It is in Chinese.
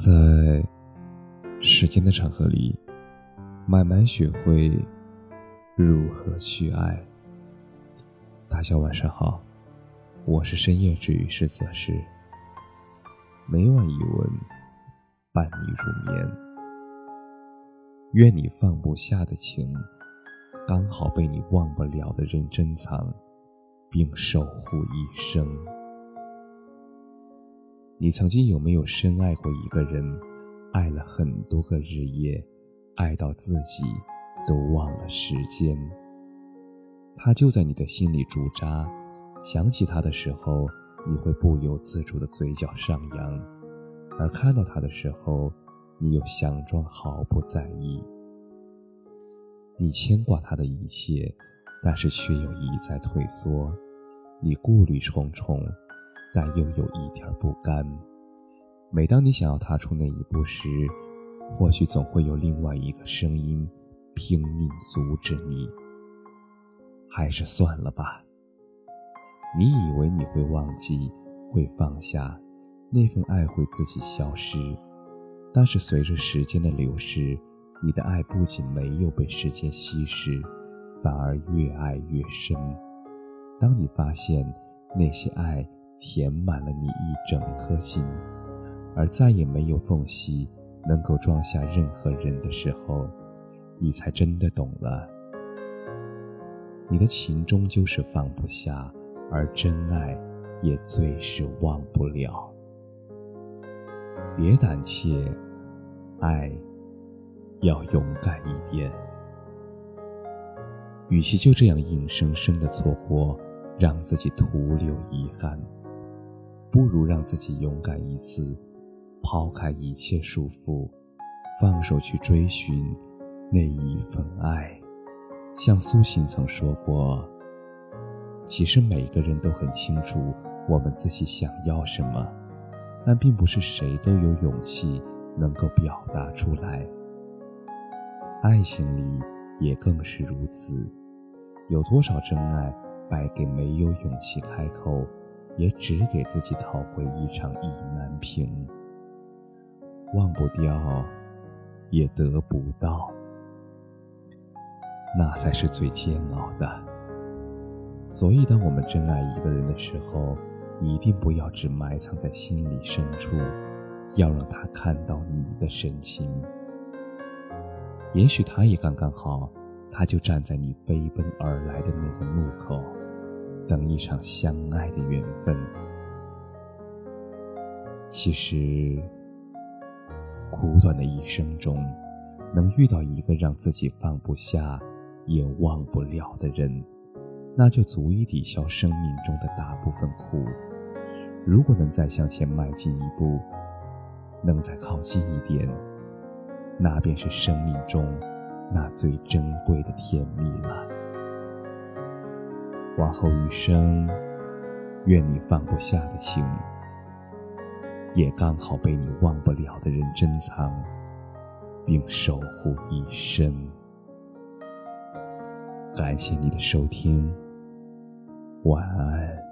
在时间的长河里，慢慢学会如何去爱。大家晚上好，我是深夜治愈师泽师。每晚一文伴你入眠。愿你放不下的情，刚好被你忘不了的人珍藏，并守护一生。你曾经有没有深爱过一个人，爱了很多个日夜，爱到自己都忘了时间？他就在你的心里驻扎，想起他的时候，你会不由自主的嘴角上扬，而看到他的时候，你又佯装毫不在意。你牵挂他的一切，但是却又一再退缩，你顾虑重重。但又有一点不甘。每当你想要踏出那一步时，或许总会有另外一个声音拼命阻止你。还是算了吧。你以为你会忘记，会放下，那份爱会自己消失。但是随着时间的流逝，你的爱不仅没有被时间稀释，反而越爱越深。当你发现那些爱，填满了你一整颗心，而再也没有缝隙能够装下任何人的时候，你才真的懂了。你的情终究是放不下，而真爱也最是忘不了。别胆怯，爱要勇敢一点。与其就这样硬生生的错过，让自己徒留遗憾。不如让自己勇敢一次，抛开一切束缚，放手去追寻那一份爱。像苏醒曾说过：“其实每个人都很清楚我们自己想要什么，但并不是谁都有勇气能够表达出来。爱情里也更是如此，有多少真爱败给没有勇气开口。”也只给自己讨回一场意难平，忘不掉，也得不到，那才是最煎熬的。所以，当我们真爱一个人的时候，一定不要只埋藏在心里深处，要让他看到你的深情。也许他也刚刚好，他就站在你飞奔而来的那个路口。等一场相爱的缘分。其实，苦短的一生中，能遇到一个让自己放不下也忘不了的人，那就足以抵消生命中的大部分苦。如果能再向前迈进一步，能再靠近一点，那便是生命中那最珍贵的甜蜜了。往后余生，愿你放不下的情，也刚好被你忘不了的人珍藏，并守护一生。感谢你的收听，晚安。